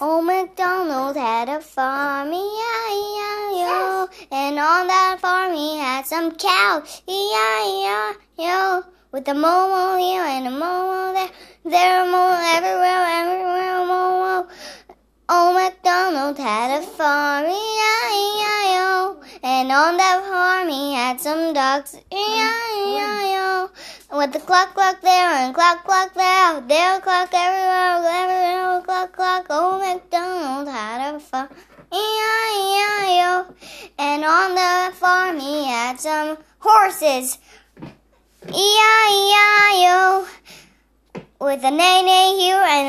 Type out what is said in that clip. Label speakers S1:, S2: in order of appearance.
S1: Old MacDonald had a farm, E-I-E-I-O, and on that farm he had some cows, E-I-E-I-O, with a moo here and a moo there, there a moo everywhere, everywhere, moo Old MacDonald had a farm, E-I-E-I-O, and on that farm he had some ducks, E-I-E-I-O. With the clock clock there and clock there, there clock everywhere, everywhere. Old MacDonald had a farm, E-I-E-I-O. And on the farm he had some horses, E-I-E-I-O. With a neigh neigh here and